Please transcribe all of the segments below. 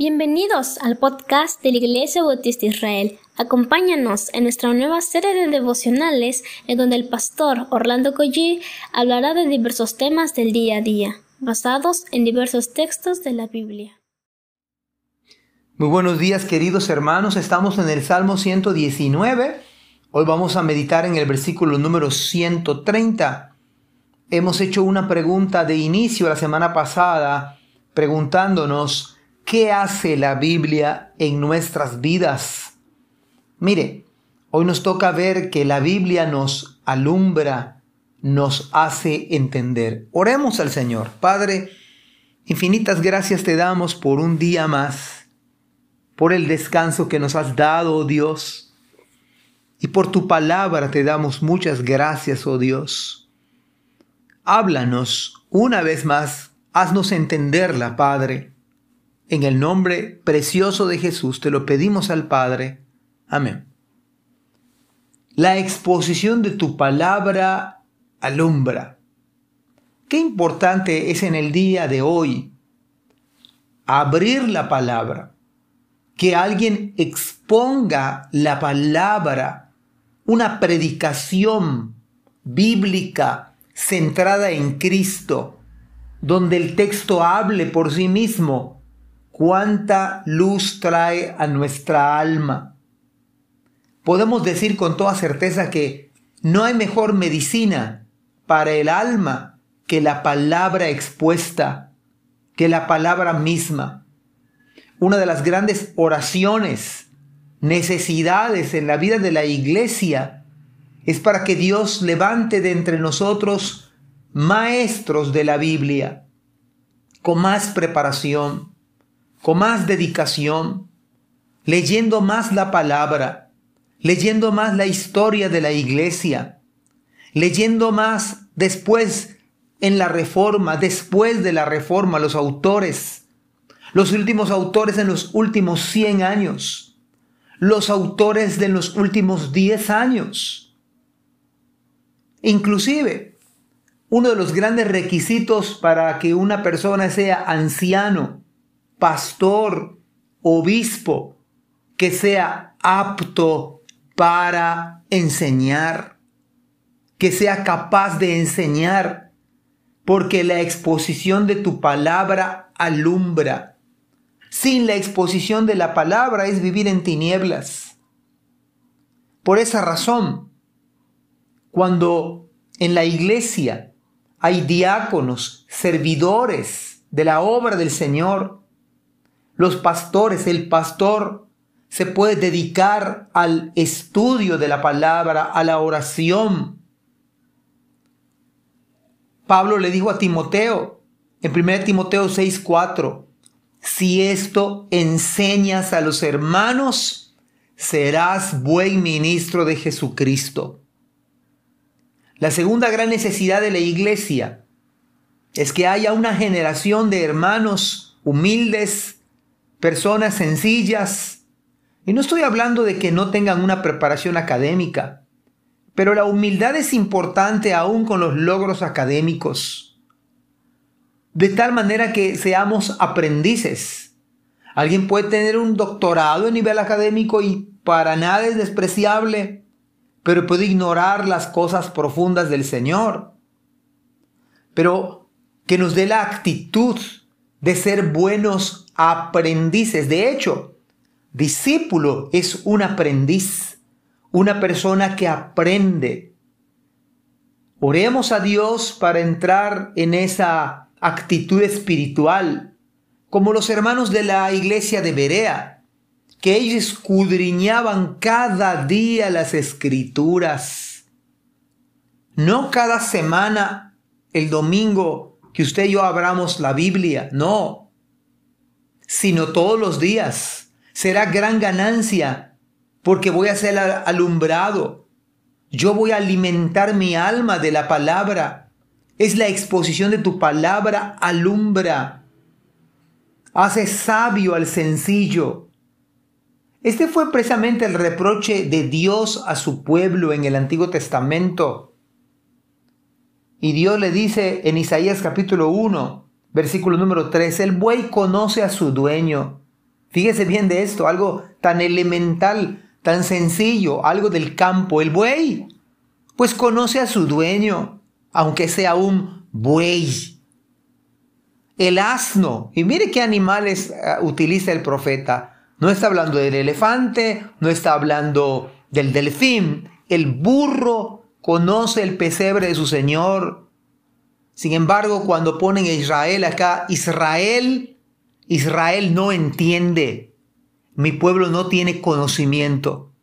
Bienvenidos al podcast de la Iglesia Bautista Israel. Acompáñanos en nuestra nueva serie de devocionales en donde el pastor Orlando Collie hablará de diversos temas del día a día, basados en diversos textos de la Biblia. Muy buenos días queridos hermanos, estamos en el Salmo 119. Hoy vamos a meditar en el versículo número 130. Hemos hecho una pregunta de inicio la semana pasada preguntándonos ¿Qué hace la Biblia en nuestras vidas? Mire, hoy nos toca ver que la Biblia nos alumbra, nos hace entender. Oremos al Señor. Padre, infinitas gracias te damos por un día más, por el descanso que nos has dado, oh Dios, y por tu palabra te damos muchas gracias, oh Dios. Háblanos una vez más, haznos entenderla, Padre en el nombre precioso de Jesús te lo pedimos al Padre. Amén. La exposición de tu palabra alumbra. Qué importante es en el día de hoy abrir la palabra, que alguien exponga la palabra, una predicación bíblica centrada en Cristo, donde el texto hable por sí mismo cuánta luz trae a nuestra alma. Podemos decir con toda certeza que no hay mejor medicina para el alma que la palabra expuesta, que la palabra misma. Una de las grandes oraciones, necesidades en la vida de la iglesia es para que Dios levante de entre nosotros maestros de la Biblia, con más preparación, con más dedicación, leyendo más la palabra, leyendo más la historia de la iglesia, leyendo más después en la reforma, después de la reforma, los autores, los últimos autores en los últimos 100 años, los autores de los últimos 10 años. Inclusive, uno de los grandes requisitos para que una persona sea anciano pastor, obispo, que sea apto para enseñar, que sea capaz de enseñar, porque la exposición de tu palabra alumbra. Sin la exposición de la palabra es vivir en tinieblas. Por esa razón, cuando en la iglesia hay diáconos, servidores de la obra del Señor, los pastores, el pastor se puede dedicar al estudio de la palabra, a la oración. Pablo le dijo a Timoteo, en 1 Timoteo 6:4, si esto enseñas a los hermanos, serás buen ministro de Jesucristo. La segunda gran necesidad de la iglesia es que haya una generación de hermanos humildes, personas sencillas. Y no estoy hablando de que no tengan una preparación académica, pero la humildad es importante aún con los logros académicos. De tal manera que seamos aprendices. Alguien puede tener un doctorado a nivel académico y para nada es despreciable, pero puede ignorar las cosas profundas del Señor. Pero que nos dé la actitud de ser buenos aprendices. De hecho, discípulo es un aprendiz, una persona que aprende. Oremos a Dios para entrar en esa actitud espiritual, como los hermanos de la iglesia de Berea, que ellos escudriñaban cada día las escrituras. No cada semana, el domingo, que usted y yo abramos la Biblia, no, sino todos los días. Será gran ganancia porque voy a ser alumbrado. Yo voy a alimentar mi alma de la palabra. Es la exposición de tu palabra alumbra. Hace sabio al sencillo. Este fue precisamente el reproche de Dios a su pueblo en el Antiguo Testamento. Y Dios le dice en Isaías capítulo 1, Versículo número 3. El buey conoce a su dueño Fíjese bien de esto, algo tan elemental, tan sencillo, algo del campo. El buey, pues conoce a su dueño, aunque sea un buey. El asno, y mire qué animales eh, utiliza el profeta. No está hablando del elefante, no está hablando del delfín. El burro conoce el pesebre de su Señor. Sin embargo, cuando ponen a Israel acá, Israel, Israel no entiende. Mi pueblo no tiene conocimiento.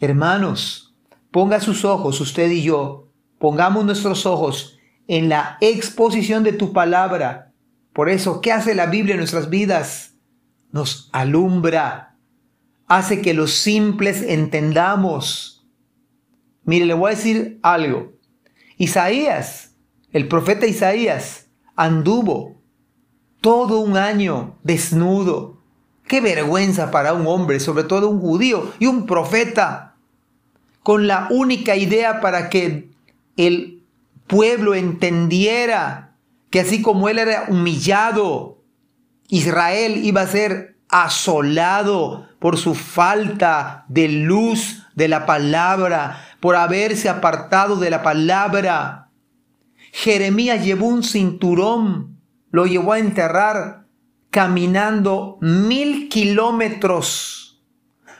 Hermanos, ponga sus ojos, usted y yo, pongamos nuestros ojos en la exposición de tu palabra. Por eso, ¿qué hace la Biblia en nuestras vidas? Nos alumbra, hace que los simples entendamos Mire, le voy a decir algo. Isaías, el profeta Isaías, anduvo todo un año desnudo. Qué vergüenza para un hombre, sobre todo un judío y un profeta, con la única idea para que el pueblo entendiera que así como él era humillado, Israel iba a ser asolado por su falta de luz de la palabra, por haberse apartado de la palabra. Jeremías llevó un cinturón, lo llevó a enterrar caminando mil kilómetros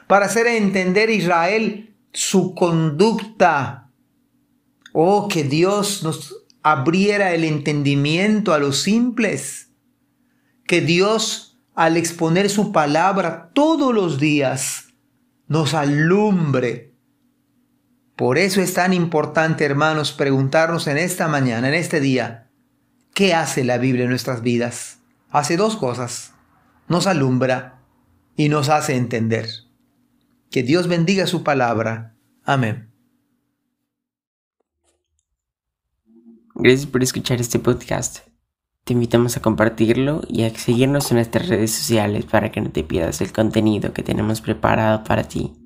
para hacer entender a Israel su conducta. Oh, que Dios nos abriera el entendimiento a los simples. Que Dios, al exponer su palabra todos los días, nos alumbre por eso es tan importante, hermanos, preguntarnos en esta mañana, en este día, ¿qué hace la Biblia en nuestras vidas? Hace dos cosas. Nos alumbra y nos hace entender. Que Dios bendiga su palabra. Amén. Gracias por escuchar este podcast. Te invitamos a compartirlo y a seguirnos en nuestras redes sociales para que no te pierdas el contenido que tenemos preparado para ti.